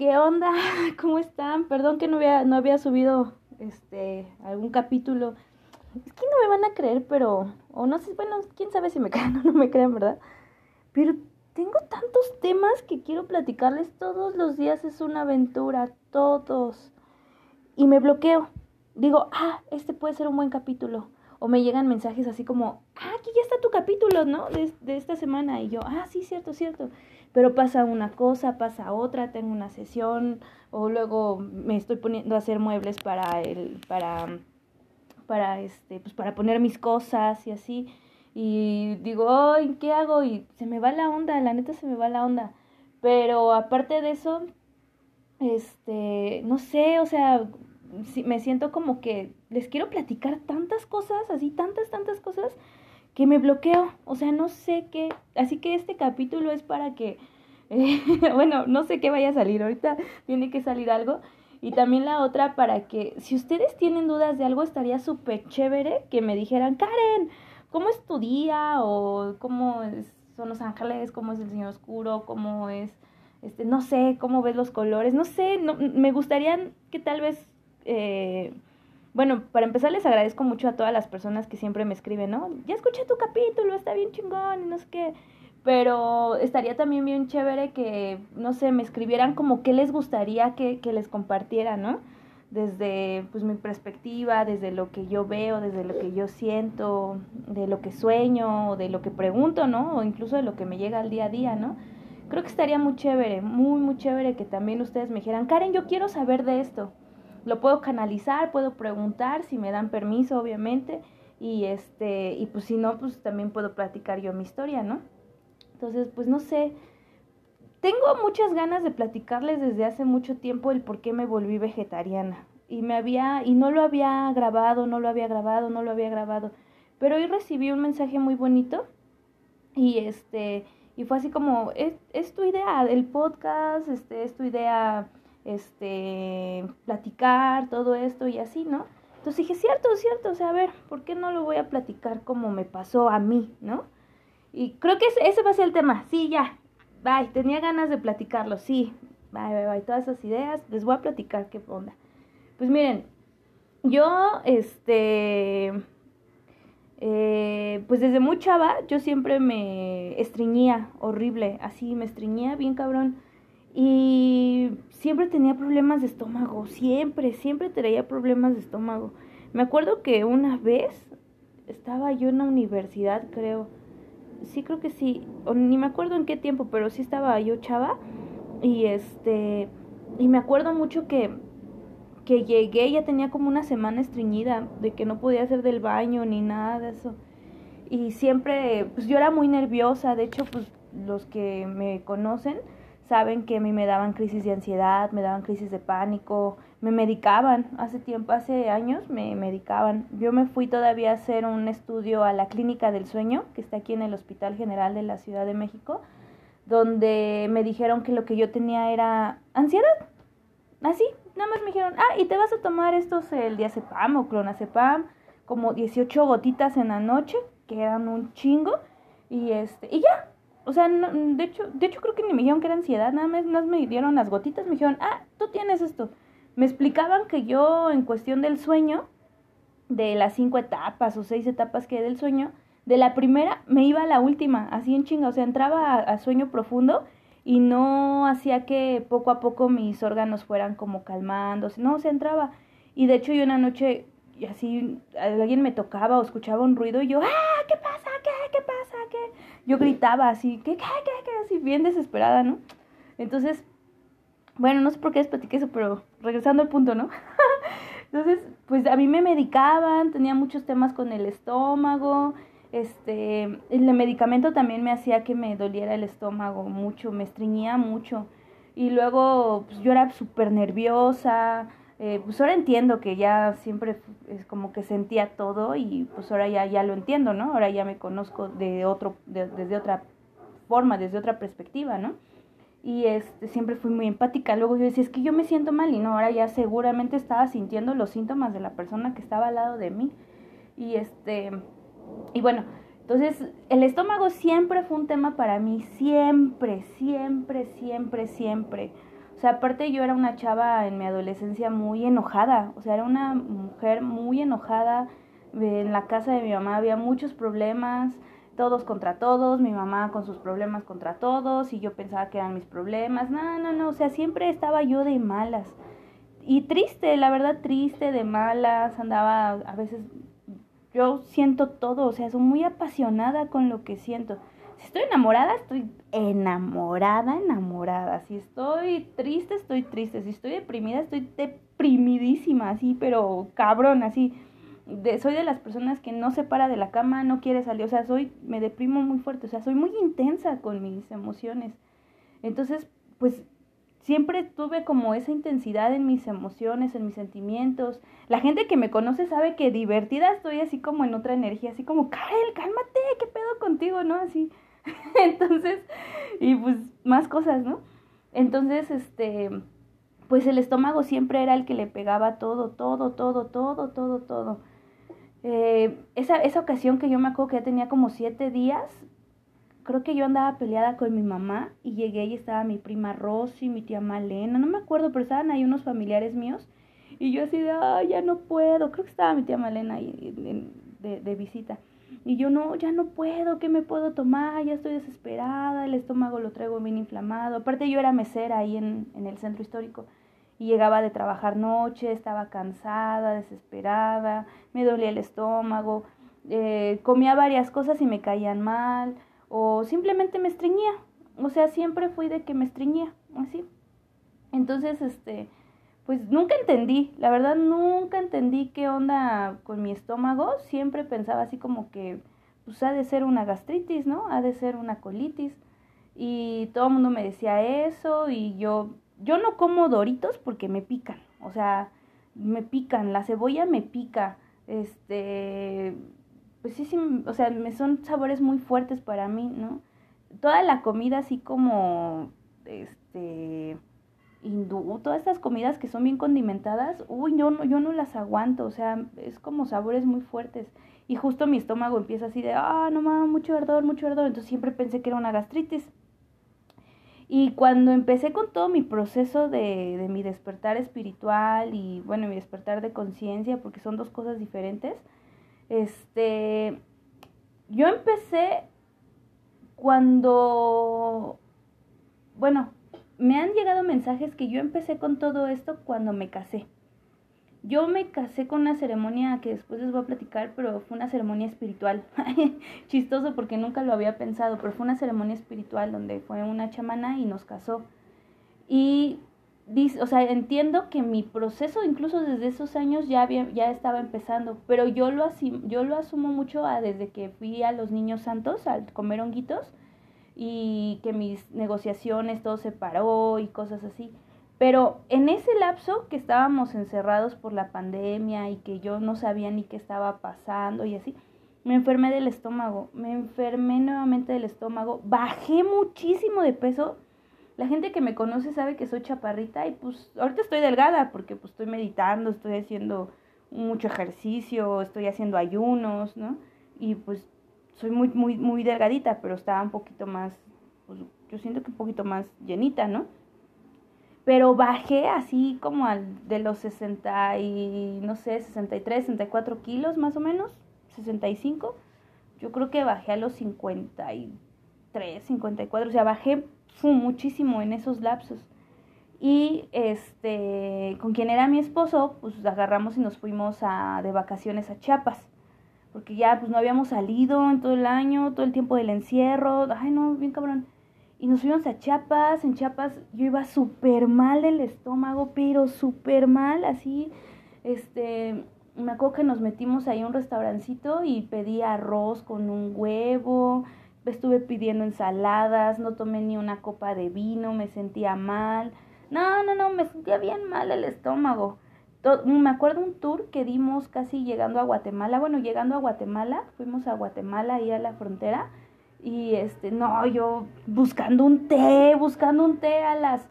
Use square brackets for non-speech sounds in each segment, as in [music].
¿Qué onda? [laughs] ¿Cómo están? Perdón que no había, no había subido este algún capítulo. Es que no me van a creer, pero. O no sé, bueno, quién sabe si me [laughs] crean o no me crean, ¿verdad? Pero tengo tantos temas que quiero platicarles todos los días. Es una aventura, todos. Y me bloqueo. Digo, ah, este puede ser un buen capítulo. O me llegan mensajes así como, ah, aquí ya está tu capítulo, ¿no? De, de esta semana. Y yo, ah, sí, cierto, cierto pero pasa una cosa, pasa otra, tengo una sesión o luego me estoy poniendo a hacer muebles para el para para este pues para poner mis cosas y así y digo, "Ay, ¿qué hago?" y se me va la onda, la neta se me va la onda. Pero aparte de eso este, no sé, o sea, me siento como que les quiero platicar tantas cosas, así tantas tantas cosas que me bloqueo, o sea, no sé qué, así que este capítulo es para que, [laughs] bueno, no sé qué vaya a salir, ahorita tiene que salir algo, y también la otra para que, si ustedes tienen dudas de algo, estaría súper chévere que me dijeran, Karen, ¿cómo es tu día? O cómo son los ángeles, cómo es el Señor Oscuro, cómo es, este, no sé, cómo ves los colores, no sé, me gustaría que tal vez... Eh, bueno, para empezar les agradezco mucho a todas las personas que siempre me escriben, ¿no? Ya escuché tu capítulo, está bien chingón y no sé qué. Pero estaría también bien chévere que, no sé, me escribieran como qué les gustaría que, que les compartiera, ¿no? Desde pues mi perspectiva, desde lo que yo veo, desde lo que yo siento, de lo que sueño, de lo que pregunto, ¿no? O incluso de lo que me llega al día a día, ¿no? Creo que estaría muy chévere, muy, muy chévere que también ustedes me dijeran, Karen, yo quiero saber de esto lo puedo canalizar, puedo preguntar si me dan permiso, obviamente, y este, y pues si no, pues también puedo platicar yo mi historia, ¿no? Entonces, pues no sé, tengo muchas ganas de platicarles desde hace mucho tiempo el por qué me volví vegetariana. Y me había, y no lo había grabado, no lo había grabado, no lo había grabado. Pero hoy recibí un mensaje muy bonito y este, y fue así como, es, es tu idea, el podcast, este, es tu idea este, platicar todo esto y así, ¿no? Entonces dije, cierto, cierto, o sea, a ver, ¿por qué no lo voy a platicar como me pasó a mí, ¿no? Y creo que ese, ese va a ser el tema, sí, ya, bye, tenía ganas de platicarlo, sí, bye, bye, bye, todas esas ideas, les voy a platicar qué onda. Pues miren, yo, este, eh, pues desde muy chava, yo siempre me estreñía horrible, así, me estreñía bien cabrón. Y siempre tenía problemas de estómago, siempre, siempre traía problemas de estómago. Me acuerdo que una vez estaba yo en la universidad, creo. Sí, creo que sí. Ni me acuerdo en qué tiempo, pero sí estaba yo chava. Y este. Y me acuerdo mucho que. Que llegué, ya tenía como una semana estreñida, de que no podía hacer del baño ni nada de eso. Y siempre, pues yo era muy nerviosa. De hecho, pues los que me conocen saben que a mí me daban crisis de ansiedad, me daban crisis de pánico, me medicaban, hace tiempo, hace años me medicaban. Yo me fui todavía a hacer un estudio a la Clínica del Sueño, que está aquí en el Hospital General de la Ciudad de México, donde me dijeron que lo que yo tenía era ansiedad. Así, nada más me dijeron, ah, y te vas a tomar estos, el diazepam o clonazepam, como 18 gotitas en la noche, que eran un chingo, y este, y ya, o sea, de hecho, de hecho creo que ni me dijeron que era ansiedad, nada más, nada me dieron las gotitas, me dijeron, ah, tú tienes esto. Me explicaban que yo en cuestión del sueño, de las cinco etapas o seis etapas que hay del sueño, de la primera me iba a la última, así en chinga, o sea, entraba a, sueño profundo y no hacía que poco a poco mis órganos fueran como calmando, no, se entraba. Y de hecho yo una noche así alguien me tocaba o escuchaba un ruido y yo, ¡ah! ¿Qué pasa? ¿Qué? ¿Qué pasa? Yo gritaba así, ¿qué? ¿Qué? ¿Qué? ¿Qué? Así bien desesperada, ¿no? Entonces, bueno, no sé por qué les platiqué eso, pero regresando al punto, ¿no? [laughs] Entonces, pues a mí me medicaban, tenía muchos temas con el estómago, este, el medicamento también me hacía que me doliera el estómago mucho, me estreñía mucho. Y luego, pues yo era súper nerviosa, eh, pues ahora entiendo que ya siempre es como que sentía todo y pues ahora ya, ya lo entiendo, ¿no? Ahora ya me conozco de otro, desde otra forma, desde otra perspectiva, ¿no? Y este, siempre fui muy empática. Luego yo decía, es que yo me siento mal y no, ahora ya seguramente estaba sintiendo los síntomas de la persona que estaba al lado de mí. Y este, y bueno, entonces el estómago siempre fue un tema para mí, siempre, siempre, siempre, siempre. O sea, aparte yo era una chava en mi adolescencia muy enojada, o sea, era una mujer muy enojada. En la casa de mi mamá había muchos problemas, todos contra todos, mi mamá con sus problemas contra todos y yo pensaba que eran mis problemas. No, no, no, o sea, siempre estaba yo de malas. Y triste, la verdad, triste, de malas, andaba a veces yo siento todo, o sea, soy muy apasionada con lo que siento. Si estoy enamorada, estoy enamorada, enamorada. Si estoy triste, estoy triste. Si estoy deprimida, estoy deprimidísima, así, pero cabrón, así. De, soy de las personas que no se para de la cama, no quiere salir, o sea, soy, me deprimo muy fuerte, o sea, soy muy intensa con mis emociones. Entonces, pues siempre tuve como esa intensidad en mis emociones, en mis sentimientos. La gente que me conoce sabe que divertida estoy así como en otra energía, así como, Karel, cálmate, ¿qué pedo contigo? ¿No? Así. [laughs] Entonces, y pues más cosas, ¿no? Entonces, este, pues el estómago siempre era el que le pegaba todo, todo, todo, todo, todo, todo. Eh, esa, esa ocasión que yo me acuerdo que ya tenía como siete días, creo que yo andaba peleada con mi mamá y llegué y estaba mi prima Rosy, mi tía Malena, no me acuerdo, pero estaban ahí unos familiares míos y yo así de, ay, ya no puedo, creo que estaba mi tía Malena ahí de, de visita. Y yo no, ya no puedo, ¿qué me puedo tomar? Ya estoy desesperada, el estómago lo traigo bien inflamado. Aparte yo era mesera ahí en, en el centro histórico y llegaba de trabajar noche, estaba cansada, desesperada, me dolía el estómago, eh, comía varias cosas y me caían mal o simplemente me estreñía. O sea, siempre fui de que me estreñía, así. Entonces, este, pues nunca entendí, la verdad nunca entendí qué onda con mi estómago, siempre pensaba así como que pues ha de ser una gastritis, ¿no? Ha de ser una colitis. Y todo el mundo me decía eso y yo yo no como doritos porque me pican, o sea, me pican, la cebolla me pica, este pues sí, sí, o sea, me son sabores muy fuertes para mí, ¿no? Toda la comida así como este hindú, todas estas comidas que son bien condimentadas, uy, yo no, yo no las aguanto, o sea, es como sabores muy fuertes. Y justo mi estómago empieza así de, ah, no mames, mucho ardor, mucho ardor. Entonces siempre pensé que era una gastritis. Y cuando empecé con todo mi proceso de, de mi despertar espiritual y, bueno, mi despertar de conciencia, porque son dos cosas diferentes, este, yo empecé cuando, bueno, me han llegado mensajes que yo empecé con todo esto cuando me casé. Yo me casé con una ceremonia que después les voy a platicar, pero fue una ceremonia espiritual. [laughs] Chistoso porque nunca lo había pensado, pero fue una ceremonia espiritual donde fue una chamana y nos casó. Y o sea, entiendo que mi proceso incluso desde esos años ya ya estaba empezando, pero yo lo yo lo asumo mucho desde que fui a los niños santos a comer honguitos y que mis negociaciones todo se paró y cosas así. Pero en ese lapso que estábamos encerrados por la pandemia y que yo no sabía ni qué estaba pasando y así, me enfermé del estómago, me enfermé nuevamente del estómago, bajé muchísimo de peso. La gente que me conoce sabe que soy chaparrita y pues ahorita estoy delgada porque pues estoy meditando, estoy haciendo mucho ejercicio, estoy haciendo ayunos, ¿no? Y pues soy muy, muy, muy delgadita, pero estaba un poquito más, pues yo siento que un poquito más llenita, ¿no? Pero bajé así como al de los 60 y, no sé, 63, 64 kilos más o menos, 65. Yo creo que bajé a los 53, 54, o sea, bajé muchísimo en esos lapsos. Y este, con quien era mi esposo, pues agarramos y nos fuimos a, de vacaciones a Chiapas porque ya pues no habíamos salido en todo el año, todo el tiempo del encierro, ay no, bien cabrón. Y nos fuimos a Chiapas, en Chiapas yo iba súper mal del estómago, pero súper mal, así, este, me acuerdo que nos metimos ahí a un restaurancito y pedí arroz con un huevo, estuve pidiendo ensaladas, no tomé ni una copa de vino, me sentía mal. No, no, no, me sentía bien mal el estómago me acuerdo un tour que dimos casi llegando a Guatemala, bueno, llegando a Guatemala, fuimos a Guatemala ahí a la frontera y este, no, yo buscando un té, buscando un té a las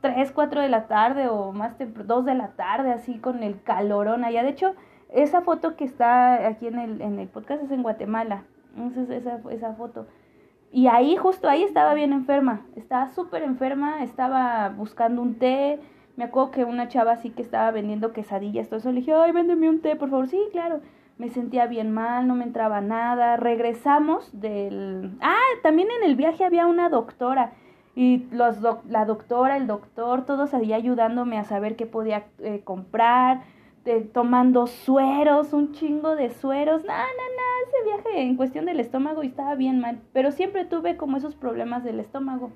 3, 4 de la tarde o más temprano, 2 de la tarde, así con el calorón allá. De hecho, esa foto que está aquí en el, en el podcast es en Guatemala, esa, esa, esa foto. Y ahí, justo ahí, estaba bien enferma. Estaba súper enferma, estaba buscando un té. Me acuerdo que una chava así que estaba vendiendo quesadillas, todo eso. Le dije, ay, véndeme un té, por favor. Sí, claro. Me sentía bien mal, no me entraba nada. Regresamos del... Ah, también en el viaje había una doctora. Y los la doctora, el doctor, todos ahí ayudándome a saber qué podía eh, comprar tomando sueros, un chingo de sueros. No, no, no, ese viaje en cuestión del estómago estaba bien mal, pero siempre tuve como esos problemas del estómago.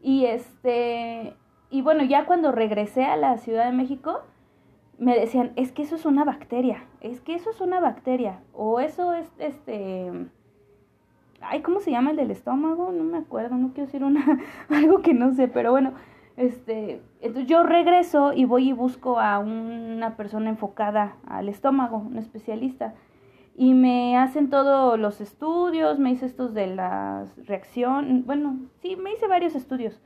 Y este, y bueno, ya cuando regresé a la Ciudad de México, me decían, es que eso es una bacteria, es que eso es una bacteria, o eso es, este, ay, ¿cómo se llama el del estómago? No me acuerdo, no quiero decir una, [laughs] algo que no sé, pero bueno, este, entonces yo regreso y voy y busco a una persona enfocada al estómago, un especialista. Y me hacen todos los estudios, me hice estos de la reacción, bueno, sí, me hice varios estudios.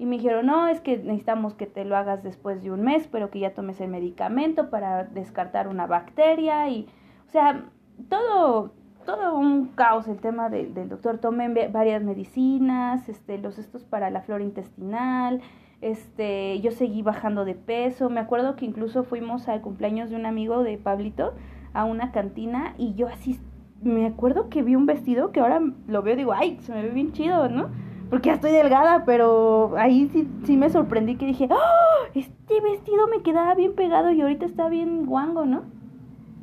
Y me dijeron, no, es que necesitamos que te lo hagas después de un mes, pero que ya tomes el medicamento para descartar una bacteria. Y, o sea, todo, todo un caos el tema del doctor. Tomé varias medicinas, este, los estos para la flora intestinal, este, yo seguí bajando de peso, me acuerdo que incluso fuimos al cumpleaños de un amigo de Pablito a una cantina y yo así, me acuerdo que vi un vestido que ahora lo veo y digo, ay, se me ve bien chido, ¿no? Porque ya estoy delgada, pero ahí sí, sí me sorprendí que dije, ¡oh! Este vestido me quedaba bien pegado y ahorita está bien guango, ¿no?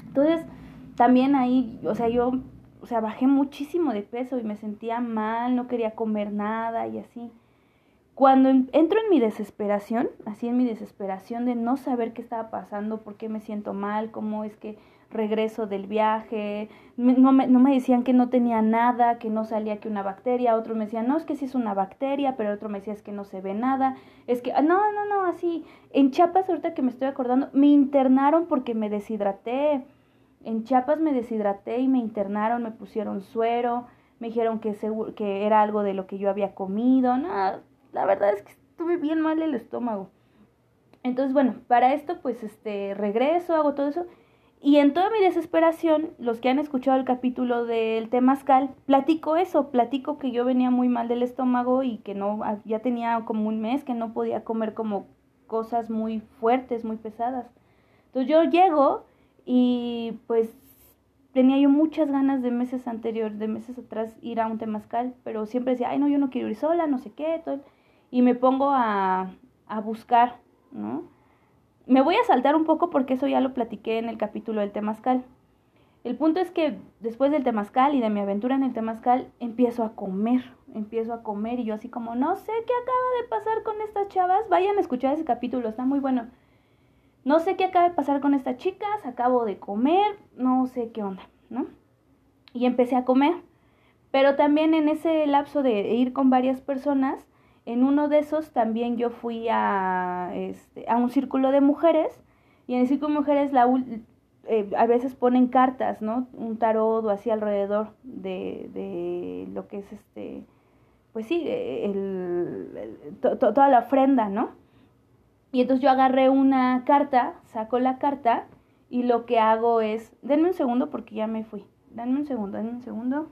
Entonces, también ahí, o sea, yo, o sea, bajé muchísimo de peso y me sentía mal, no quería comer nada y así. Cuando entro en mi desesperación, así en mi desesperación de no saber qué estaba pasando, por qué me siento mal, cómo es que regreso del viaje, no me, no me decían que no tenía nada, que no salía que una bacteria, otros me decían, no, es que sí es una bacteria, pero otro me decía, es que no se ve nada, es que, ah, no, no, no, así, en Chiapas, ahorita que me estoy acordando, me internaron porque me deshidraté, en Chiapas me deshidraté y me internaron, me pusieron suero, me dijeron que, que era algo de lo que yo había comido, nada la verdad es que estuve bien mal el estómago. Entonces, bueno, para esto pues este regreso, hago todo eso y en toda mi desesperación, los que han escuchado el capítulo del temazcal, platico eso, platico que yo venía muy mal del estómago y que no ya tenía como un mes que no podía comer como cosas muy fuertes, muy pesadas. Entonces yo llego y pues tenía yo muchas ganas de meses anteriores, de meses atrás ir a un temazcal, pero siempre decía, "Ay, no, yo no quiero ir sola, no sé qué", todo y me pongo a, a buscar, ¿no? Me voy a saltar un poco porque eso ya lo platiqué en el capítulo del temazcal. El punto es que después del temazcal y de mi aventura en el temazcal, empiezo a comer, empiezo a comer y yo así como, no sé qué acaba de pasar con estas chavas, vayan a escuchar ese capítulo, está muy bueno. No sé qué acaba de pasar con estas chicas, acabo de comer, no sé qué onda, ¿no? Y empecé a comer. Pero también en ese lapso de ir con varias personas, en uno de esos también yo fui a, este, a un círculo de mujeres y en el círculo de mujeres la, eh, a veces ponen cartas, ¿no? Un tarot o así alrededor de, de lo que es este, pues sí, el, toda la ofrenda, ¿no? Y entonces yo agarré una carta, saco la carta y lo que hago es, denme un segundo porque ya me fui, denme un segundo, denme un segundo.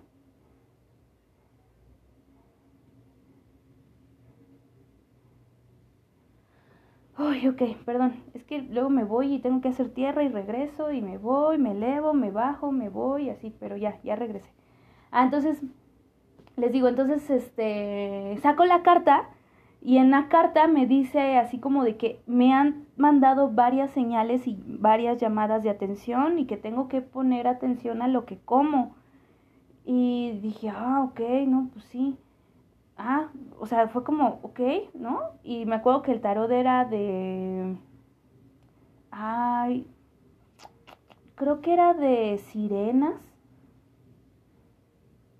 Ay, ok, perdón. Es que luego me voy y tengo que hacer tierra y regreso y me voy, me elevo, me bajo, me voy, así, pero ya, ya regresé. Ah, entonces, les digo, entonces, este, saco la carta y en la carta me dice así como de que me han mandado varias señales y varias llamadas de atención y que tengo que poner atención a lo que como. Y dije, ah, ok, no, pues sí ah, o sea, fue como, ok, ¿no? Y me acuerdo que el tarot era de, ay, creo que era de sirenas,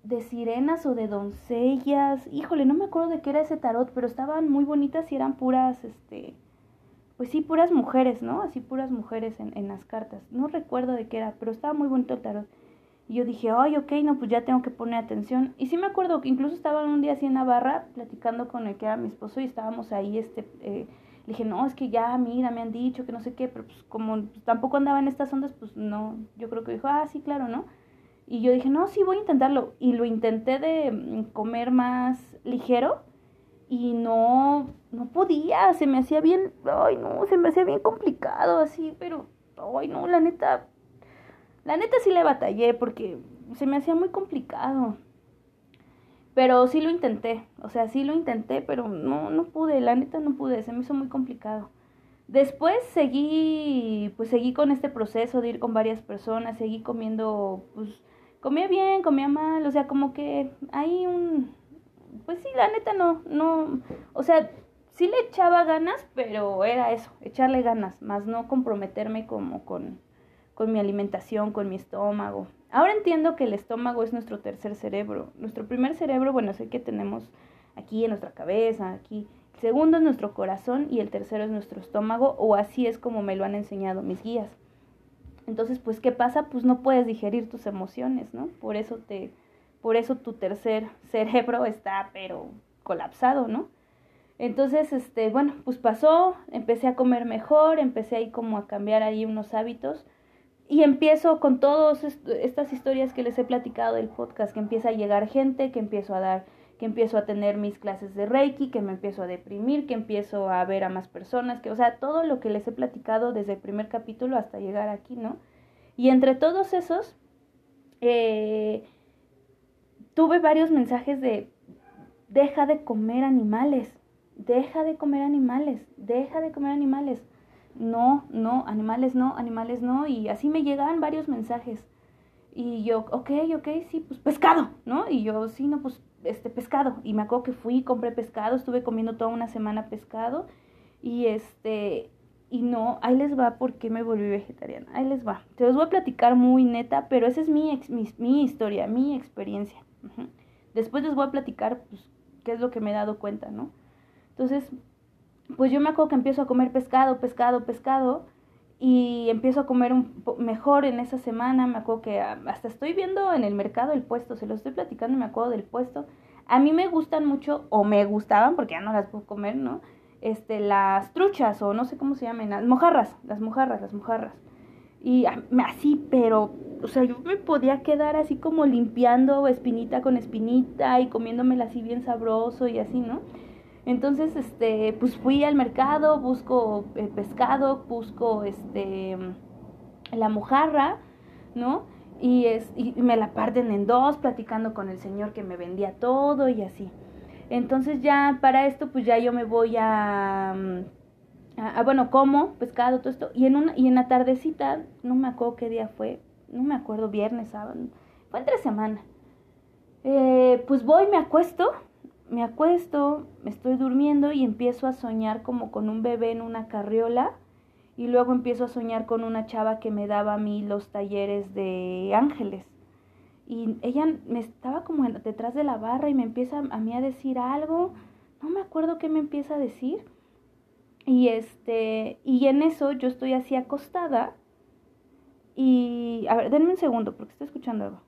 de sirenas o de doncellas, híjole, no me acuerdo de qué era ese tarot, pero estaban muy bonitas y eran puras, este, pues sí, puras mujeres, ¿no? Así puras mujeres en, en las cartas. No recuerdo de qué era, pero estaba muy bonito el tarot. Y yo dije, ay, ok, no, pues ya tengo que poner atención. Y sí me acuerdo que incluso estaba un día así en Navarra platicando con el que era mi esposo y estábamos ahí, este, eh, le dije, no, es que ya, mira, me han dicho que no sé qué, pero pues como tampoco andaba en estas ondas, pues no, yo creo que dijo, ah, sí, claro, ¿no? Y yo dije, no, sí, voy a intentarlo. Y lo intenté de mm, comer más ligero y no, no podía, se me hacía bien, ay no, se me hacía bien complicado así, pero, ay no, la neta, la neta sí le batallé porque se me hacía muy complicado. Pero sí lo intenté, o sea, sí lo intenté, pero no, no pude, la neta no pude, se me hizo muy complicado. Después seguí, pues seguí con este proceso de ir con varias personas, seguí comiendo, pues, comía bien, comía mal, o sea, como que hay un, pues sí, la neta no, no, o sea, sí le echaba ganas, pero era eso, echarle ganas, más no comprometerme como con, con mi alimentación, con mi estómago. Ahora entiendo que el estómago es nuestro tercer cerebro. Nuestro primer cerebro, bueno, sé que tenemos aquí en nuestra cabeza, aquí. El segundo es nuestro corazón y el tercero es nuestro estómago, o así es como me lo han enseñado mis guías. Entonces, pues, ¿qué pasa? Pues no puedes digerir tus emociones, ¿no? Por eso te, por eso tu tercer [laughs] cerebro está, pero colapsado, ¿no? Entonces, este, bueno, pues pasó, empecé a comer mejor, empecé ahí como a cambiar ahí unos hábitos y empiezo con todas estas historias que les he platicado del podcast, que empieza a llegar gente, que empiezo a dar, que empiezo a tener mis clases de Reiki, que me empiezo a deprimir, que empiezo a ver a más personas, que, o sea, todo lo que les he platicado desde el primer capítulo hasta llegar aquí, ¿no? Y entre todos esos, eh, tuve varios mensajes de, deja de comer animales, deja de comer animales, deja de comer animales no, no, animales no, animales no, y así me llegaban varios mensajes. Y yo, ok, ok, sí, pues pescado, ¿no? Y yo, sí, no, pues este pescado. Y me acuerdo que fui, compré pescado, estuve comiendo toda una semana pescado. Y este, y no, ahí les va porque me volví vegetariana. Ahí les va. Te los voy a platicar muy neta, pero esa es mi, mi, mi historia, mi experiencia. Después les voy a platicar, pues, qué es lo que me he dado cuenta, ¿no? Entonces, pues yo me acuerdo que empiezo a comer pescado, pescado, pescado y empiezo a comer un mejor en esa semana, me acuerdo que hasta estoy viendo en el mercado el puesto, se lo estoy platicando me acuerdo del puesto. A mí me gustan mucho, o me gustaban, porque ya no las puedo comer, ¿no? Este, las truchas, o no sé cómo se llaman, las mojarras, las mojarras, las mojarras. Y así, pero, o sea, yo me podía quedar así como limpiando espinita con espinita y comiéndomela así bien sabroso y así, ¿no? Entonces, este, pues fui al mercado, busco eh, pescado, busco este la mojarra, ¿no? Y, es, y me la parten en dos, platicando con el señor que me vendía todo y así. Entonces ya para esto, pues ya yo me voy a, a, bueno, como pescado, todo esto. Y en, una, y en la tardecita, no me acuerdo qué día fue, no me acuerdo, viernes, sábado, fue entre semana. Eh, pues voy, me acuesto me acuesto, me estoy durmiendo y empiezo a soñar como con un bebé en una carriola y luego empiezo a soñar con una chava que me daba a mí los talleres de ángeles. Y ella me estaba como detrás de la barra y me empieza a mí a decir algo, no me acuerdo qué me empieza a decir. Y este, y en eso yo estoy así acostada y a ver, denme un segundo porque estoy escuchando algo.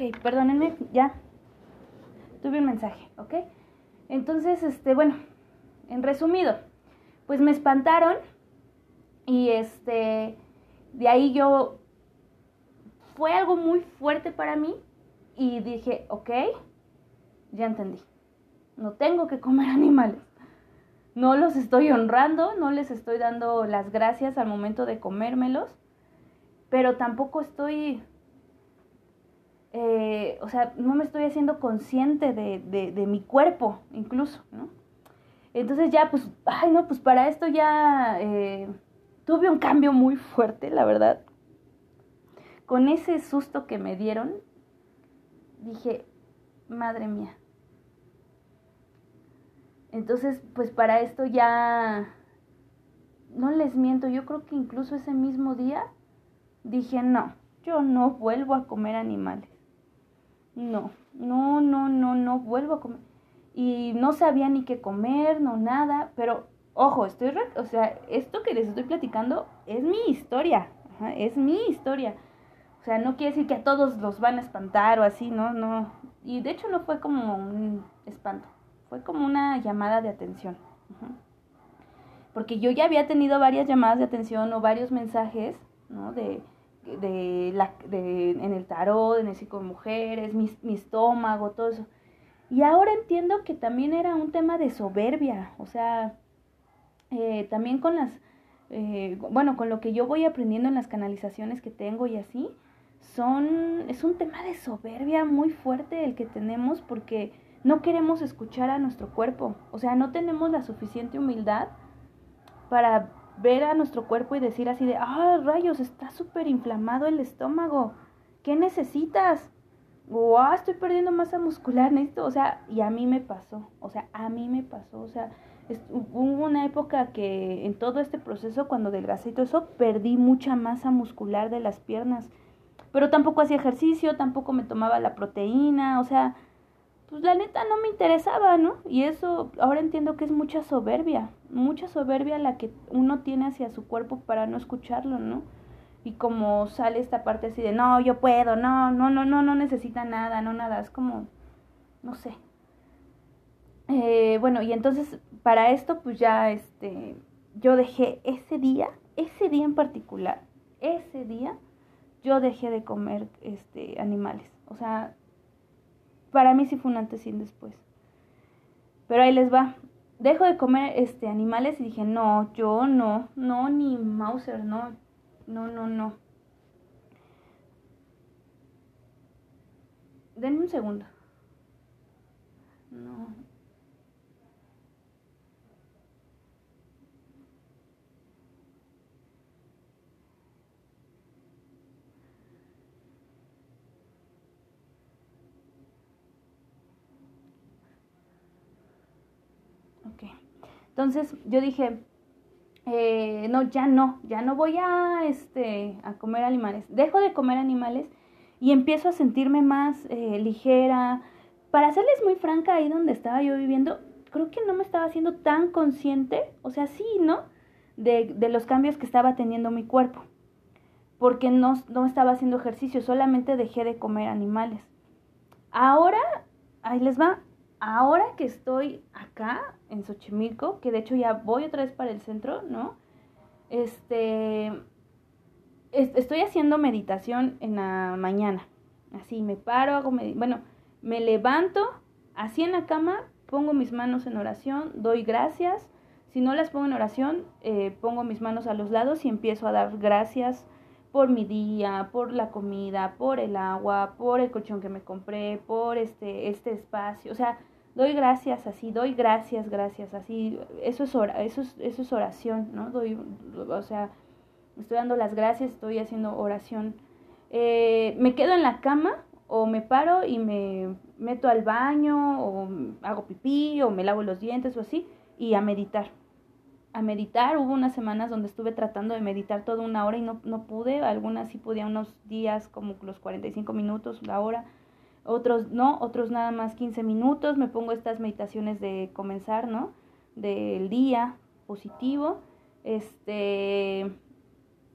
Ok, perdónenme, ya. Tuve un mensaje, ¿ok? Entonces, este, bueno, en resumido, pues me espantaron y este, de ahí yo fue algo muy fuerte para mí y dije, ok, ya entendí. No tengo que comer [laughs] animales. No los estoy honrando, no les estoy dando las gracias al momento de comérmelos, pero tampoco estoy, eh, o sea, no me estoy haciendo consciente de, de, mi cuerpo incluso, ¿no? Entonces ya, pues, ay, no, pues para esto ya eh, tuve un cambio muy fuerte, la verdad. Con ese susto que me dieron, dije, madre mía, entonces, pues para esto ya, no les miento, yo creo que incluso ese mismo día dije, no, yo no vuelvo a comer animales. No, no, no, no, no vuelvo a comer. Y no sabía ni qué comer, no nada, pero ojo, estoy, o sea, esto que les estoy platicando es mi historia, es mi historia. O sea, no quiere decir que a todos los van a espantar o así, no, no. Y de hecho no fue como un espanto fue como una llamada de atención. Porque yo ya había tenido varias llamadas de atención o varios mensajes, ¿no? De, de, la, de en el tarot, en el ciclo de mujeres, mi, mi estómago, todo eso. Y ahora entiendo que también era un tema de soberbia, o sea, eh, también con las, eh, bueno, con lo que yo voy aprendiendo en las canalizaciones que tengo y así, son, es un tema de soberbia muy fuerte el que tenemos porque no queremos escuchar a nuestro cuerpo, o sea, no tenemos la suficiente humildad para ver a nuestro cuerpo y decir así de, ah, rayos, está súper inflamado el estómago, ¿qué necesitas? O, estoy perdiendo masa muscular, necesito, o sea, y a mí me pasó, o sea, a mí me pasó, o sea, hubo una época que en todo este proceso, cuando delgacé y eso, perdí mucha masa muscular de las piernas, pero tampoco hacía ejercicio, tampoco me tomaba la proteína, o sea, pues la neta no me interesaba, ¿no? Y eso ahora entiendo que es mucha soberbia, mucha soberbia la que uno tiene hacia su cuerpo para no escucharlo, ¿no? Y como sale esta parte así de, no, yo puedo, no, no, no, no, no necesita nada, no nada, es como, no sé. Eh, bueno, y entonces para esto pues ya, este, yo dejé ese día, ese día en particular, ese día, yo dejé de comer, este, animales. O sea, para mí sí fue un antes y un después. Pero ahí les va. Dejo de comer este animales y dije, no, yo no, no, ni Mauser, no, no, no, no. Denme un segundo. No, Entonces yo dije, eh, no, ya no, ya no voy a, este, a comer animales. Dejo de comer animales y empiezo a sentirme más eh, ligera. Para serles muy franca, ahí donde estaba yo viviendo, creo que no me estaba haciendo tan consciente, o sea, sí, ¿no? De, de los cambios que estaba teniendo mi cuerpo. Porque no, no estaba haciendo ejercicio, solamente dejé de comer animales. Ahora, ahí les va, ahora que estoy acá en Xochimilco, que de hecho ya voy otra vez para el centro, ¿no? Este, estoy haciendo meditación en la mañana. Así, me paro, hago, bueno, me levanto, así en la cama, pongo mis manos en oración, doy gracias. Si no las pongo en oración, eh, pongo mis manos a los lados y empiezo a dar gracias por mi día, por la comida, por el agua, por el colchón que me compré, por este, este espacio. O sea, doy gracias así, doy gracias, gracias, así, eso es, eso eso es oración, ¿no? Doy, o sea, estoy dando las gracias, estoy haciendo oración. Eh, me quedo en la cama o me paro y me meto al baño o hago pipí o me lavo los dientes o así y a meditar. A meditar, hubo unas semanas donde estuve tratando de meditar toda una hora y no, no pude, algunas sí podía unos días como los 45 minutos, la hora otros no, otros nada más 15 minutos, me pongo estas meditaciones de comenzar, ¿no? Del día positivo. Este,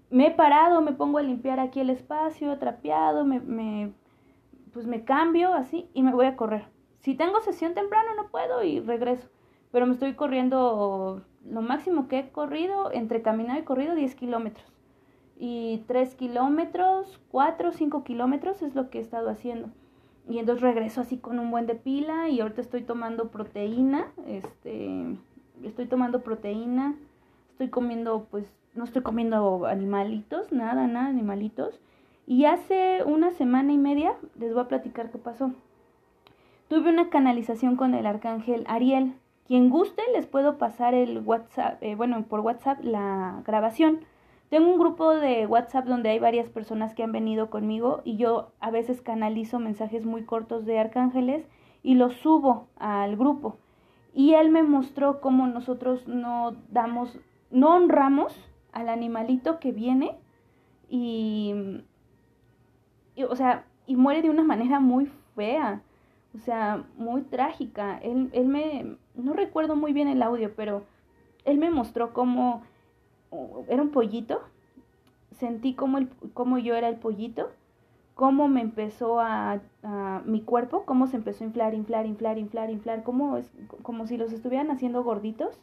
me he parado, me pongo a limpiar aquí el espacio, trapeado, me, me, pues me cambio así y me voy a correr. Si tengo sesión temprano no puedo y regreso, pero me estoy corriendo lo máximo que he corrido, entre caminar y corrido, 10 kilómetros. y 3 kilómetros, 4 o 5 kilómetros es lo que he estado haciendo. Y entonces regreso así con un buen de pila y ahorita estoy tomando proteína, este, estoy tomando proteína, estoy comiendo, pues, no estoy comiendo animalitos, nada, nada, animalitos. Y hace una semana y media les voy a platicar qué pasó. Tuve una canalización con el arcángel Ariel. Quien guste, les puedo pasar el WhatsApp, eh, bueno, por WhatsApp la grabación. Tengo un grupo de WhatsApp donde hay varias personas que han venido conmigo y yo a veces canalizo mensajes muy cortos de arcángeles y los subo al grupo. Y él me mostró cómo nosotros no damos, no honramos al animalito que viene y, y o sea, y muere de una manera muy fea o sea, muy trágica. Él, él me, no recuerdo muy bien el audio, pero él me mostró cómo era un pollito. Sentí como, el, cómo yo era el pollito, cómo me empezó a, a, mi cuerpo, cómo se empezó a inflar, inflar, inflar, inflar, inflar, como, es, como si los estuvieran haciendo gorditos.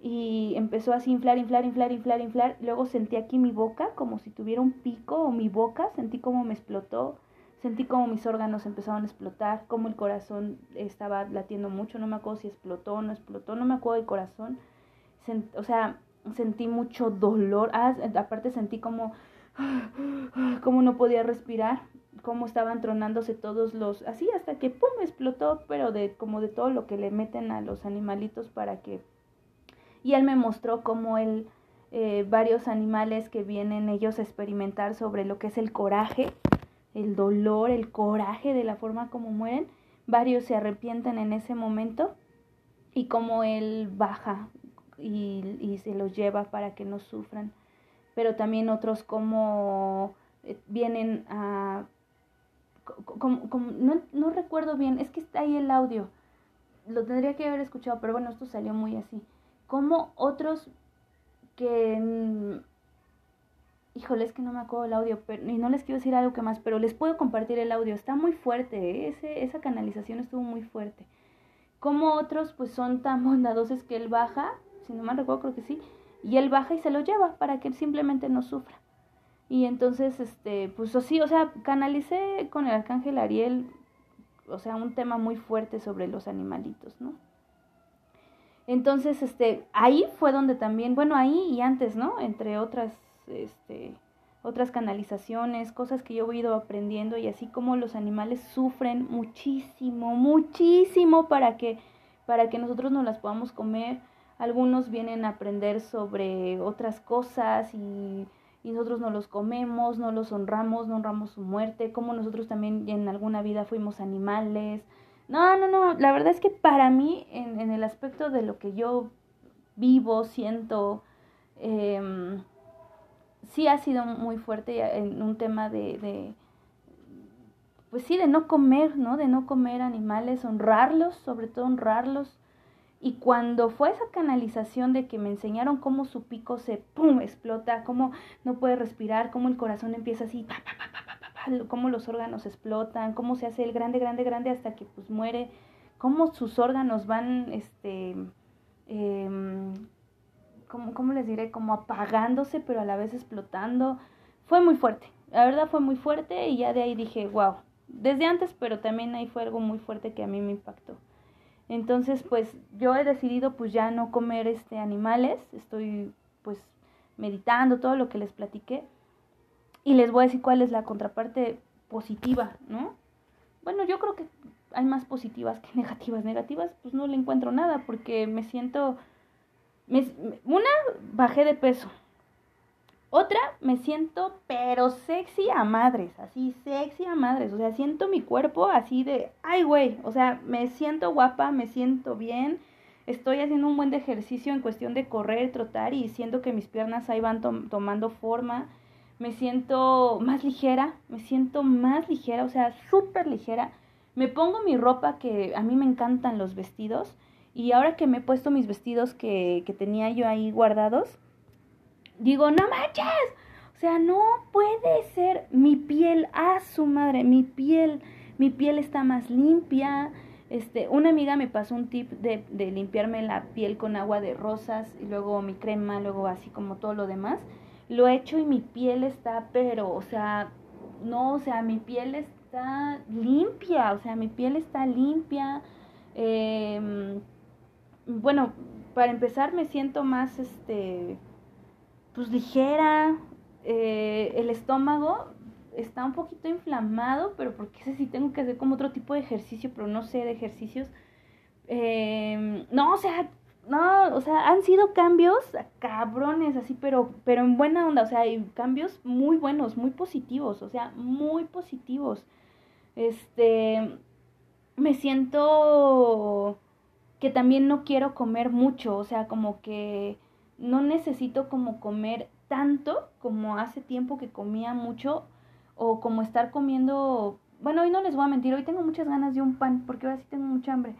Y empezó así inflar, inflar, inflar, inflar, inflar. Luego sentí aquí mi boca, como si tuviera un pico o mi boca, sentí como me explotó Sentí como mis órganos empezaban a explotar, como el corazón estaba latiendo mucho, no me acuerdo si explotó o no explotó, no me acuerdo del corazón. o sea, sentí mucho dolor. Ah, aparte sentí como, [sighs] como no podía respirar, como estaban tronándose todos los, así hasta que pum explotó, pero de como de todo lo que le meten a los animalitos para que. Y él me mostró como él eh, varios animales que vienen ellos a experimentar sobre lo que es el coraje el dolor, el coraje de la forma como mueren. Varios se arrepienten en ese momento y como él baja y, se los lleva para que no sufran. Pero también otros como eh, vienen a... Como, no, no recuerdo bien, es que está ahí el audio. Lo tendría que haber escuchado, pero bueno, esto salió muy así. Como otros que híjole, es que no me acuerdo el audio, pero, y no les quiero decir algo que más, pero les puedo compartir el audio, está muy fuerte, ¿eh? Ese, esa canalización estuvo muy fuerte. Como otros, pues son tan [laughs] bondadosos que él baja, si no me recuerdo, creo que sí, y él baja y se lo lleva para que él simplemente no sufra. Y entonces, este, pues sí, o sea, canalicé con el arcángel Ariel, o sea, un tema muy fuerte sobre los animalitos, ¿no? Entonces, este, ahí fue donde también, bueno, ahí y antes, ¿no? Entre otras este, otras canalizaciones, cosas que yo he ido aprendiendo y así como los animales sufren muchísimo, muchísimo para que, para que nosotros nos las podamos comer. Algunos vienen a aprender sobre otras cosas y, nosotros no los comemos, no los honramos, no honramos su muerte, como nosotros también en alguna vida fuimos animales. No, no, no, la verdad es que para mí, en, en el aspecto de lo que yo vivo, siento, eh, sí ha sido muy fuerte en un tema de, de, pues sí, de no comer, ¿no? De no comer animales, honrarlos, sobre todo honrarlos. Y cuando fue esa canalización de que me enseñaron cómo su pico se, ¡pum!, explota, cómo no puede respirar, cómo el corazón empieza así, pa, pa, pa, cómo los órganos explotan, cómo se hace el grande, grande, grande hasta que pues muere, cómo sus órganos van, este, eh, como, ¿cómo les diré? Como apagándose, pero a la vez explotando. Fue muy fuerte, la verdad fue muy fuerte y ya de ahí dije, wow, desde antes, pero también ahí fue algo muy fuerte que a mí me impactó. Entonces, pues yo he decidido pues ya no comer este animales, estoy pues meditando todo lo que les platiqué y les voy a decir cuál es la contraparte positiva, ¿no? Bueno, yo creo que hay más positivas que [laughs] negativas. Negativas, pues no le encuentro nada porque me siento una, bajé de peso. Otra, me siento pero sexy a madres, así sexy a madres. O sea, siento mi cuerpo así de, ay güey, o sea, me siento guapa, me siento bien. Estoy haciendo un buen ejercicio en cuestión de correr, trotar y siento que mis piernas ahí van tomando forma. Me siento más ligera, me siento más ligera, o sea, súper ligera. Me pongo mi ropa que a mí me encantan los vestidos y ahora que me he puesto mis vestidos que, que tenía yo ahí guardados, digo, no manches. O sea, no puede ser mi piel, a su madre, mi piel, mi piel está más limpia. Este, una amiga me pasó un tip de, de limpiarme la piel con agua de rosas y luego mi crema, luego así como todo lo demás. lo he hecho y mi piel está, pero, o sea, no, o sea, mi piel está limpia, o sea, mi piel está limpia. Em, bueno, para empezar me siento más, este, pues ligera. Eh, el estómago está un poquito inflamado, pero porque sé si tengo que hacer como otro tipo de ejercicio, pero no sé de ejercicios. Em, no, o sea, no, o sea, han sido cambios cabrones, así, pero, pero en buena onda, o sea, hay cambios muy buenos, muy positivos, o sea, muy positivos. Este, me siento que también no quiero comer mucho, o sea, como que no necesito como comer tanto como hace tiempo que comía mucho o como estar comiendo, bueno, hoy no les voy a mentir, hoy tengo muchas ganas de un pan porque ahora sí tengo mucha hambre,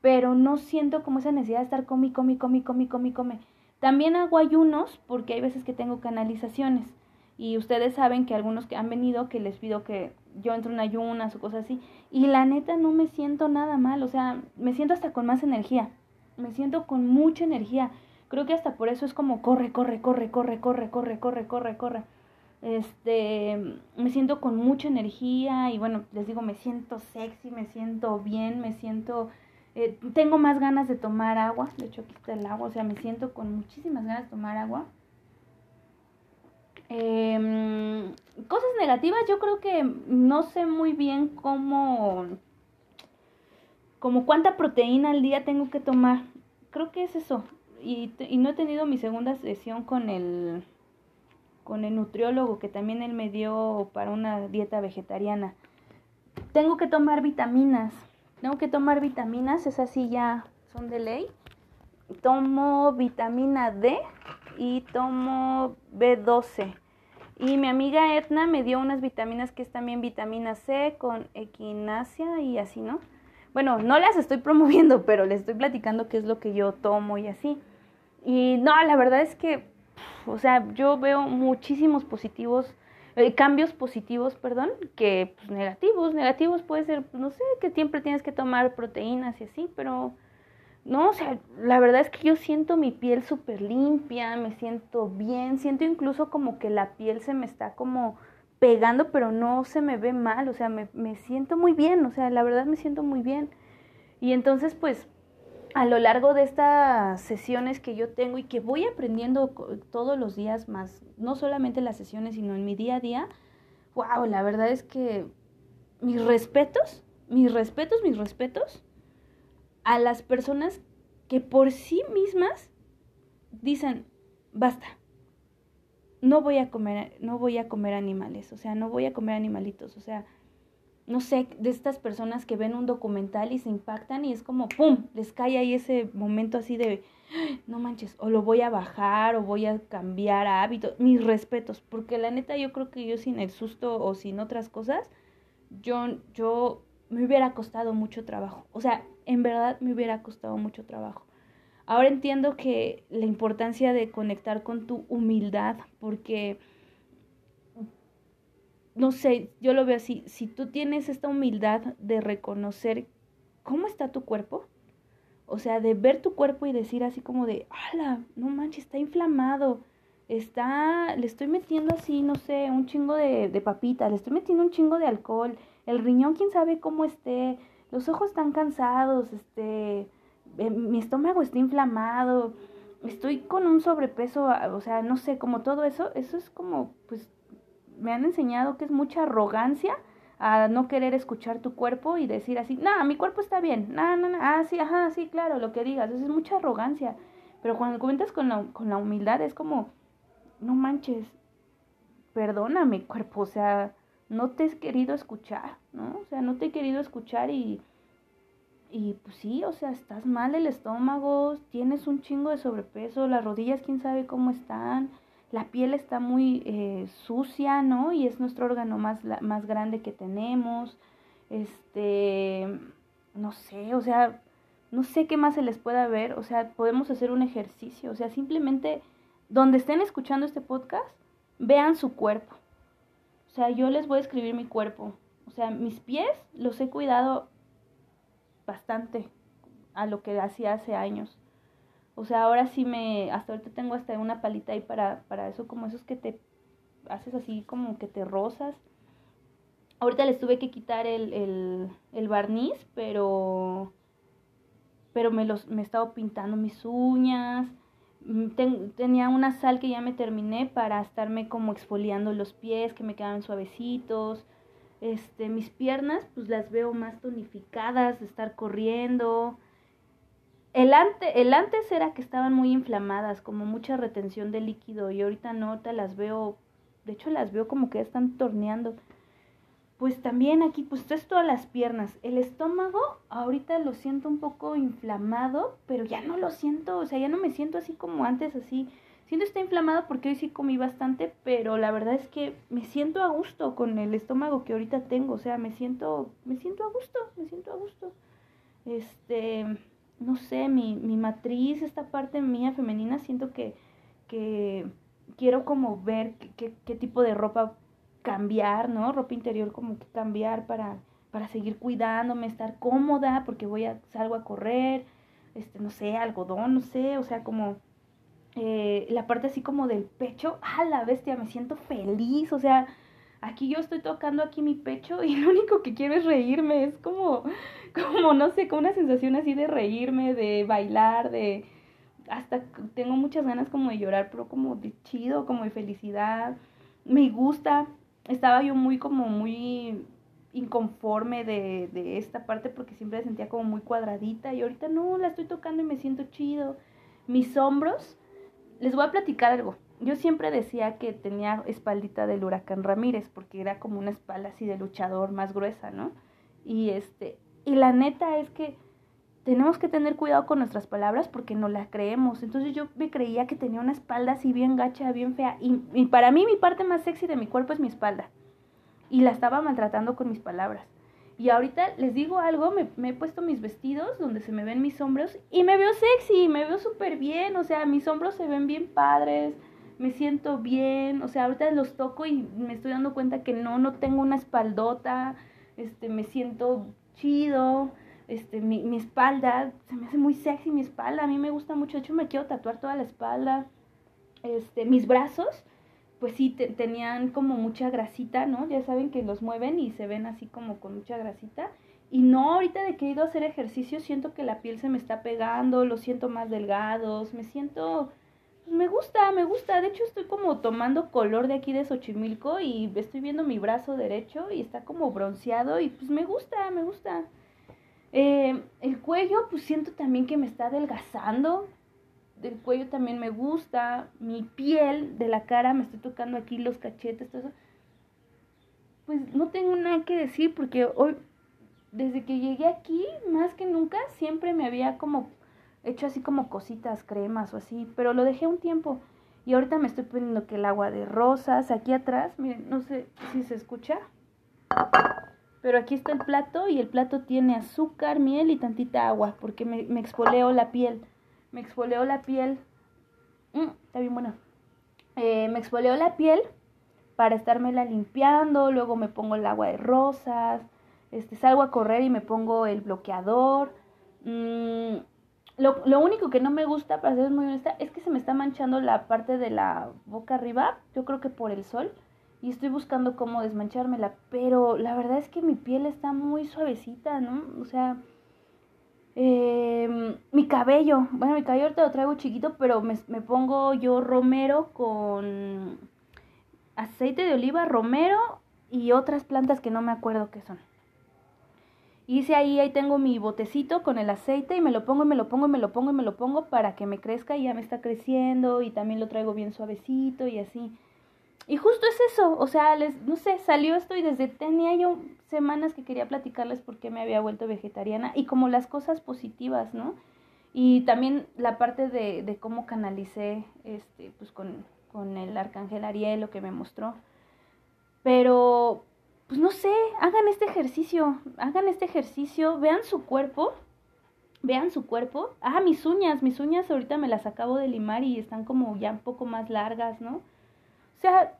pero no siento como esa necesidad de estar comi, comi, comi, comi, comi, comi. También hago ayunos porque hay veces que tengo canalizaciones y ustedes saben que algunos que han venido que les pido que yo entre en ayunas o cosas así y la neta no me siento nada mal, o sea, me siento hasta con más energía, me siento con mucha energía. Creo que hasta por eso es como corre, corre, corre, corre, corre, corre, corre, corre, corre. Este, me siento con mucha energía y bueno, les digo, me siento sexy, me siento bien, me siento eh, tengo más ganas de tomar agua, de hecho aquí el agua, o sea, me siento con muchísimas ganas de tomar agua. Em, cosas negativas, yo creo que no sé muy bien cómo, como cuánta proteína al día tengo que tomar. Creo que es eso. Y, y no he tenido mi segunda sesión con el, con el nutriólogo que también él me dio para una dieta vegetariana. Tengo que tomar vitaminas. Tengo que tomar vitaminas, esas sí ya son de ley. Tomo vitamina D y tomo B12. Y mi amiga Etna me dio unas vitaminas que es también vitamina C con equinacia y así, ¿no? Bueno, no las estoy promoviendo, [laughs] pero les estoy platicando qué es lo que yo tomo y así. Y no, la verdad es que, o sea, yo veo muchísimos positivos, eh, cambios positivos, perdón, que pues, negativos. Negativos puede ser, no sé, que siempre tienes que tomar proteínas y así, pero no, o sea, la verdad es que yo siento mi piel súper limpia, me siento bien, siento incluso como que la piel se me está como pegando, pero no se me ve mal, o sea, me, me siento muy bien, o sea, la verdad me siento muy bien. Y entonces, pues, a lo largo de estas sesiones que yo tengo y que voy aprendiendo todos los días más, no solamente las sesiones, sino en mi día a día, wow, la verdad es que mis respetos, mis respetos, mis respetos a las personas que por sí mismas dicen, basta, no voy a comer, no voy a comer animales, o sea, no voy a comer animalitos, o sea, no sé, de estas personas que ven un documental y se impactan y es como, ¡pum!, les cae ahí ese momento así de, no manches, o lo voy a bajar o voy a cambiar hábitos, mis respetos, porque la neta yo creo que yo sin el susto o sin otras cosas, yo, yo me hubiera costado mucho trabajo, o sea, en verdad me hubiera costado mucho trabajo. Ahora entiendo que la importancia de conectar con tu humildad, porque, no sé, yo lo veo así, si tú tienes esta humildad de reconocer cómo está tu cuerpo, o sea, de ver tu cuerpo y decir así como de, ¡hala! No manches, está inflamado, está, le estoy metiendo así, no sé, un chingo de, de papitas, le estoy metiendo un chingo de alcohol, el riñón quién sabe cómo esté, los ojos están cansados, este, eh, mi estómago está inflamado, estoy con un sobrepeso, o sea, no sé, como todo eso, eso es como, pues, me han enseñado que es mucha arrogancia a no querer escuchar tu cuerpo y decir así, no, mi cuerpo está bien, no, no, no, ah, sí, ajá, sí, claro, lo que digas, eso es mucha arrogancia, pero cuando comentas con la, con la humildad es como, no manches, perdóname cuerpo, o sea, no te he querido escuchar, ¿no? O sea, no te he querido escuchar y, y pues sí, o sea, estás mal el estómago, tienes un chingo de sobrepeso, las rodillas quién sabe cómo están, la piel está muy eh, sucia, ¿no? Y es nuestro órgano más, más grande que tenemos, este, no sé, o sea, no sé qué más se les pueda ver, o sea, podemos hacer un ejercicio, o sea, simplemente donde estén escuchando este podcast, vean su cuerpo o sea, yo les voy a escribir mi cuerpo. O sea, mis pies los he cuidado bastante a lo que hacía hace años. O sea, ahora sí me, hasta ahorita tengo hasta una palita ahí para, para eso, como esos que te haces así como que te rozas. Ahorita les tuve que quitar el, el, el barniz, pero, pero me, los, me he estado pintando mis uñas. Mm, tenía una sal que ya me terminé para estarme como exfoliando los pies, que me quedaban suavecitos. Este, mis piernas, pues las veo más tonificadas de estar corriendo. El, ante, el antes era que estaban muy inflamadas, como mucha retención de líquido, y ahorita no, ahorita las veo, de hecho las veo como que están torneando. Pues también aquí, pues es todas las piernas. El estómago, ahorita lo siento un poco inflamado, pero ya no lo siento, o sea, ya no me siento así como antes, así. Siento está inflamado porque hoy sí comí bastante, pero la verdad es que me siento a gusto con el estómago que ahorita tengo, o sea, me siento, me siento a gusto, me siento a gusto. Este, no sé, mi, mi matriz, esta parte mía femenina, siento que, que quiero como ver qué, qué tipo de ropa cambiar, ¿no? Ropa interior como que cambiar para, para seguir cuidándome, estar cómoda, porque voy a, salgo a correr, este, no sé, algodón, no sé, o sea, como eh, la parte así como del pecho, ¡ah, la bestia! Me siento feliz, o sea, aquí yo estoy tocando aquí mi pecho y lo único que quiero es reírme, es como, [laughs] como, no sé, como una sensación así de reírme, de bailar, de, hasta tengo muchas ganas como de llorar, pero como de chido, como de felicidad, me gusta, estaba yo muy como muy inconforme de, de esta parte porque siempre la sentía como muy cuadradita y ahorita no, la estoy tocando y me siento chido. Mis hombros, les voy a platicar algo. Yo siempre decía que tenía espaldita del huracán Ramírez porque era como una espalda así de luchador más gruesa, ¿no? Y este, y la neta es que tenemos que tener cuidado con nuestras palabras porque no las creemos. Entonces yo me creía que tenía una espalda así bien gacha, bien fea. Y, para mí mi parte más sexy de mi cuerpo es mi espalda. Y la estaba maltratando con mis palabras. Y ahorita les digo algo, me, he puesto mis vestidos donde se me ven mis hombros y me veo sexy, me veo súper bien. O sea, mis hombros se ven bien padres, me siento bien. O sea, ahorita los toco y me estoy dando cuenta que no, no tengo una espaldota. Este, me siento chido este, mi, mi espalda, se me hace muy sexy mi espalda, a mí me gusta mucho, de hecho me quiero tatuar toda la espalda, este, mis brazos, pues sí, tenían como mucha grasita, ¿no? Ya saben que los mueven y se ven así como con mucha grasita. Y no, ahorita de que he ido a hacer ejercicio, siento que la piel se me está pegando, los siento más delgados, me siento, pues me gusta, me gusta. De hecho, estoy como tomando color de aquí de Xochimilco y estoy viendo mi brazo derecho y está como bronceado y pues me gusta, me gusta. Eh, el cuello, pues siento también que me está adelgazando. Del cuello también me gusta. Mi piel de la cara, me estoy tocando aquí los cachetes, todo eso. Pues no tengo nada que decir porque hoy, desde que llegué aquí, más que nunca, siempre me había como hecho así como cositas, cremas o así, pero lo dejé un tiempo. Y ahorita me estoy poniendo que el agua de rosas aquí atrás, miren, no sé si se escucha. Pero aquí está el plato y el plato tiene azúcar, miel y tantita agua porque me, me la piel. Me exfoleo la piel. Mm, está bien bueno. Eh, me exfoleo la piel para estármela limpiando. Luego me pongo el agua de rosas. Este, salgo a correr y me pongo el bloqueador. Mm, lo, lo, único que no me gusta, para ser muy honesta, es que se me está manchando la parte de la boca arriba. Yo creo que por el sol y estoy buscando cómo desmanchármela, pero la verdad es que mi piel está muy suavecita, ¿no? O sea, eh, mi cabello, bueno, mi cabello ahorita lo traigo chiquito, pero me, me pongo yo romero con aceite de oliva, romero y otras plantas que no me acuerdo qué son. Hice ahí, ahí tengo mi botecito con el aceite y me lo pongo y me lo pongo y me lo pongo y me lo pongo para que me crezca y ya me está creciendo y también lo traigo bien suavecito y así. Y justo es eso, o sea, les, no sé, salió esto y desde tenía yo semanas que quería platicarles por qué me había vuelto vegetariana y como las cosas positivas, ¿no? Y también la parte de, de cómo canalicé, este, pues con, con el arcángel Ariel, lo que me mostró. Pero, pues no sé, hagan este ejercicio, hagan este ejercicio, vean su cuerpo, vean su cuerpo. Ah, mis uñas, mis uñas ahorita me las acabo de limar y están como ya un poco más largas, ¿no? Sea,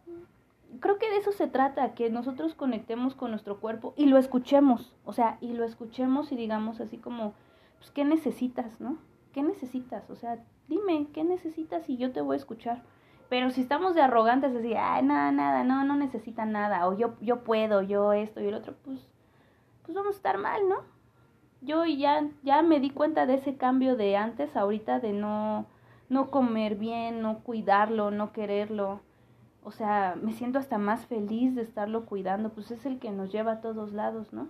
creo que de eso se trata, que nosotros conectemos con nuestro cuerpo y lo escuchemos, o sea, y lo escuchemos y digamos así como, pues, ¿qué necesitas, no? ¿qué necesitas? O sea, dime, ¿qué necesitas? Y yo te voy a escuchar. Pero si estamos de arrogantes, así, ay, nada, nada, no, no necesita nada, o yo, yo puedo, yo esto y el otro, pues, pues vamos a estar mal, ¿no? Yo ya, ya me di cuenta de ese cambio de antes, ahorita, de no, no comer bien, no cuidarlo, no quererlo. O sea, me siento hasta más feliz de estarlo cuidando, pues es el que nos lleva a todos lados, ¿no?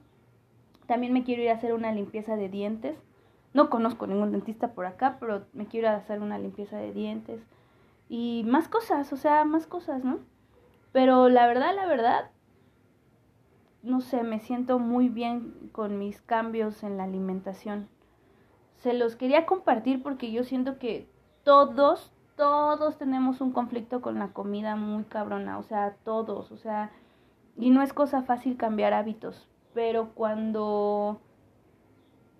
También me quiero ir a hacer una limpieza de dientes. No conozco ningún dentista por acá, pero me quiero ir a hacer una limpieza de dientes. Y más cosas, o sea, más cosas, ¿no? Pero la verdad, la verdad, no sé, me siento muy bien con mis cambios en la alimentación. Se los quería compartir porque yo siento que todos, todos tenemos un conflicto con la comida muy cabrona, o sea, todos, o sea, y no es cosa fácil cambiar hábitos, pero cuando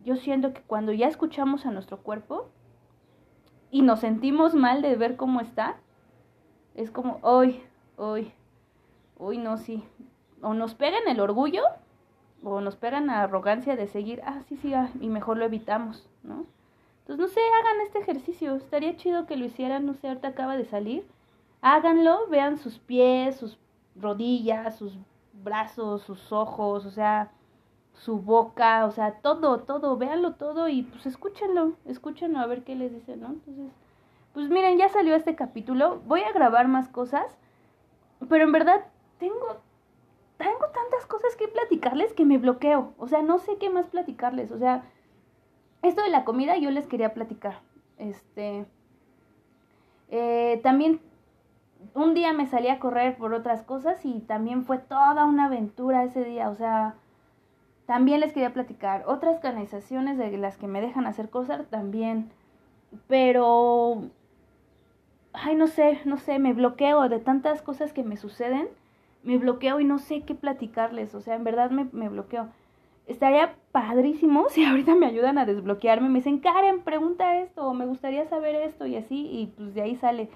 yo siento que cuando ya escuchamos a nuestro cuerpo y nos sentimos mal de ver cómo está, es como, hoy, hoy, hoy no, sí, o nos pegan el orgullo o nos pegan la arrogancia de seguir, ah, sí, sí, ah, y mejor lo evitamos, ¿no? Entonces, no sé, hagan este ejercicio. Estaría chido que lo hicieran, no sé, ahorita acaba de salir. Háganlo, vean sus pies, sus rodillas, sus brazos, sus ojos, o sea, su boca, o sea, todo, todo, véanlo todo y pues escúchenlo, escúchenlo a ver qué les dice, ¿no? Entonces, pues miren, ya salió este capítulo. Voy a grabar más cosas, pero en verdad tengo tengo tantas cosas que platicarles que me bloqueo. O sea, no sé qué más platicarles. O sea, esto de la comida yo les quería platicar. Este. Eh, también un día me salí a correr por otras cosas y también fue toda una aventura ese día. O sea, también les quería platicar. Otras canalizaciones de las que me dejan hacer cosas también. Pero. Ay, no sé, no sé, me bloqueo de tantas cosas que me suceden. Me bloqueo y no sé qué platicarles. O sea, en verdad me, me bloqueo estaría padrísimo [laughs] si ahorita me ayudan a desbloquearme. Me dicen, Karen, pregunta esto, o me gustaría saber esto, y así, y pues de ahí sale.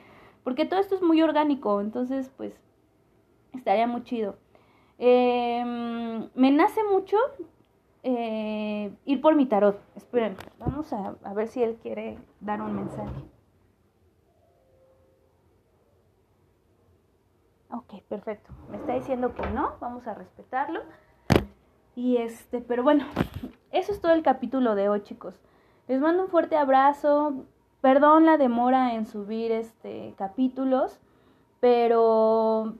Porque todo esto es muy orgánico, entonces, pues, estaría muy chido. Em, me nace mucho eh, ir por mi tarot. Esperen, vamos a, a ver si él quiere dar un mensaje. Ok, perfecto. Me está diciendo que no, vamos a respetarlo. Y este, pero bueno, eso es todo el capítulo de hoy, chicos. Les mando un fuerte abrazo. Perdón la demora en subir este capítulos, pero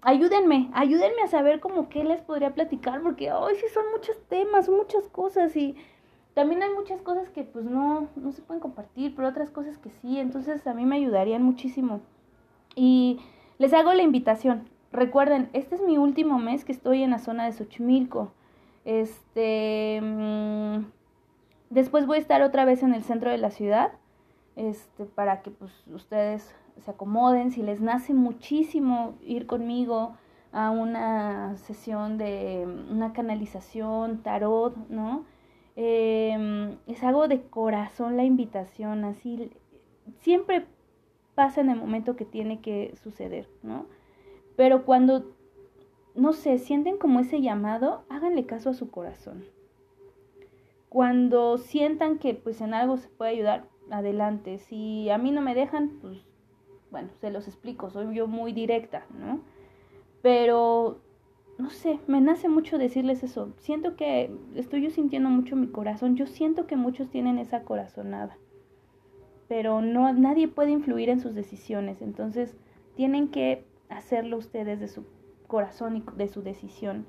ayúdenme, ayúdenme a saber como qué les podría platicar, porque hoy sí son muchos temas, muchas cosas y también hay muchas cosas que pues no, no se pueden compartir, pero otras cosas que sí, entonces a mí me ayudarían muchísimo. Y les hago la invitación. Recuerden, este es mi último mes que estoy en la zona de Xochimilco. Este, mm, después voy a estar otra vez en el centro de la ciudad, este, para que pues ustedes se acomoden, si les nace muchísimo ir conmigo a una sesión de una canalización, tarot, ¿no? Em, es algo de corazón la invitación, así siempre pasa en el momento que tiene que suceder, ¿no? Pero cuando no sé, sienten como ese llamado, háganle caso a su corazón. Cuando sientan que pues en algo se puede ayudar, adelante. Si a mí no me dejan, pues bueno, se los explico, soy yo muy directa, ¿no? Pero no sé, me nace mucho decirles eso. Siento que estoy yo sintiendo mucho mi corazón. Yo siento que muchos tienen esa corazonada. Pero no nadie puede influir en sus decisiones, entonces tienen que hacerlo ustedes de su corazón y de su decisión.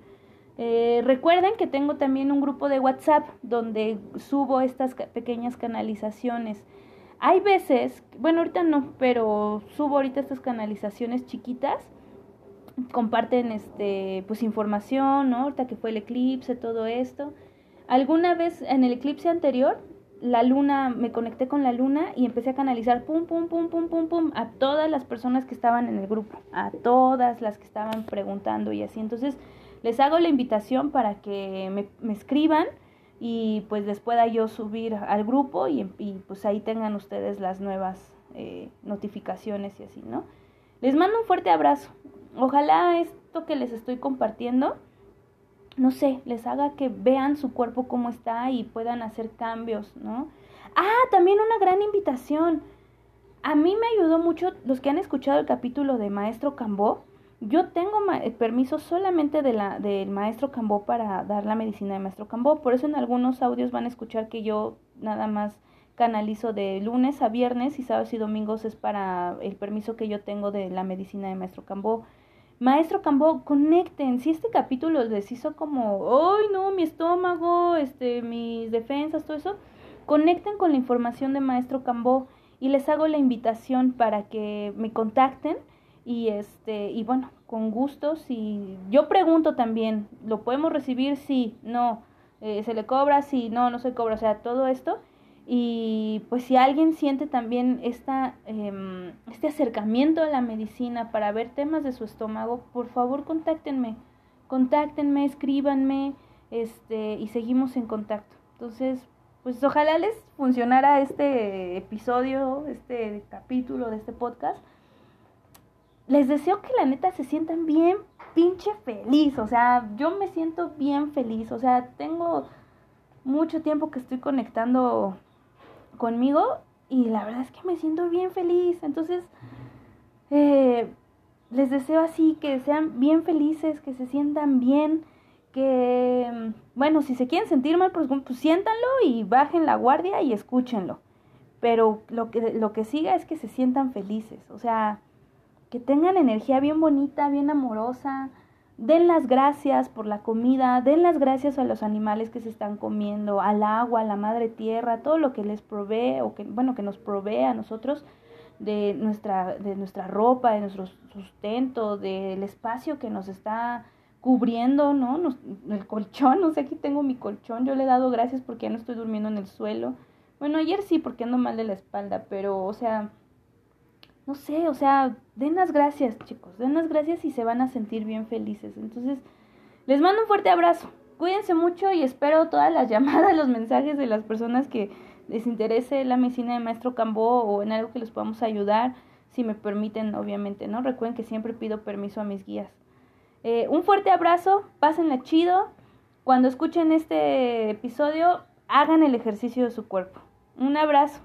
Eh, recuerden que tengo también un grupo de WhatsApp donde subo estas pequeñas canalizaciones. Hay veces, bueno, ahorita no, pero subo ahorita estas canalizaciones chiquitas. Comparten este pues información, ¿no? Ahorita que fue el eclipse, todo esto. Alguna vez en el eclipse anterior la luna, me conecté con la luna y empecé a canalizar pum, pum, pum, pum, pum, pum, a todas las personas que estaban en el grupo, a todas las que estaban preguntando y así. Entonces, les hago la invitación para que me, me escriban y pues les pueda yo subir al grupo y, y pues ahí tengan ustedes las nuevas eh, notificaciones y así, ¿no? Les mando un fuerte abrazo. Ojalá esto que les estoy compartiendo no sé, les haga que vean su cuerpo cómo está y puedan hacer cambios, ¿no? Ah, también una gran invitación. A mí me ayudó mucho los que han escuchado el capítulo de Maestro Cambó. Yo tengo permiso solamente de la, del Maestro Cambó para dar la medicina de Maestro Cambó. Por eso en algunos audios van a escuchar que yo nada más canalizo de lunes a viernes y sábados y domingos es para el permiso que yo tengo de la medicina de Maestro Cambó. Maestro Cambó, conecten. Si este capítulo les hizo como, ¡ay no! Mi estómago, este, mis defensas, todo eso. Conecten con la información de Maestro Cambó y les hago la invitación para que me contacten y este y bueno, con gusto si yo pregunto también, ¿lo podemos recibir? Sí, no, eh, se le cobra, sí, no, no se cobra, o sea, todo esto y pues si alguien siente también esta, eh, este acercamiento a la medicina para ver temas de su estómago, por favor contáctenme, contáctenme, escríbanme, este, y seguimos en contacto. Entonces, pues ojalá les funcionara este episodio, este capítulo de este podcast. Les deseo que la neta se sientan bien pinche feliz, o sea, yo me siento bien feliz, o sea, tengo mucho tiempo que estoy conectando conmigo y la verdad es que me siento bien feliz. Entonces, eh, les deseo así que sean bien felices, que se sientan bien, que, bueno, si se quieren sentir mal, pues, pues siéntanlo y bajen la guardia y escúchenlo. Pero lo que, lo que siga es que se sientan felices, o sea, que tengan energía bien bonita, bien amorosa, Den las gracias por la comida, den las gracias a los animales que se están comiendo, al agua, a la madre tierra, todo lo que les provee o que bueno, que nos provee a nosotros de nuestra de nuestra ropa, de nuestro sustento, del espacio que nos está cubriendo, ¿no? el colchón, [laughs] no sé, aquí tengo mi colchón, yo le he dado gracias porque ya no estoy durmiendo en el suelo. Bueno, ayer sí porque ando mal de la espalda, pero o sea, no sé, o sea, den las gracias, chicos, den las gracias y se van a sentir bien felices. Entonces, les mando un fuerte abrazo. Cuídense mucho y espero todas las [laughs] llamadas, los mensajes de las personas que les interese la medicina de Maestro Cambó o en algo que les podamos ayudar, si me permiten, obviamente, ¿no? Recuerden que siempre pido permiso a mis guías. Eh, un fuerte abrazo, pásenla chido. Cuando escuchen este episodio, hagan el ejercicio de su cuerpo. Un abrazo.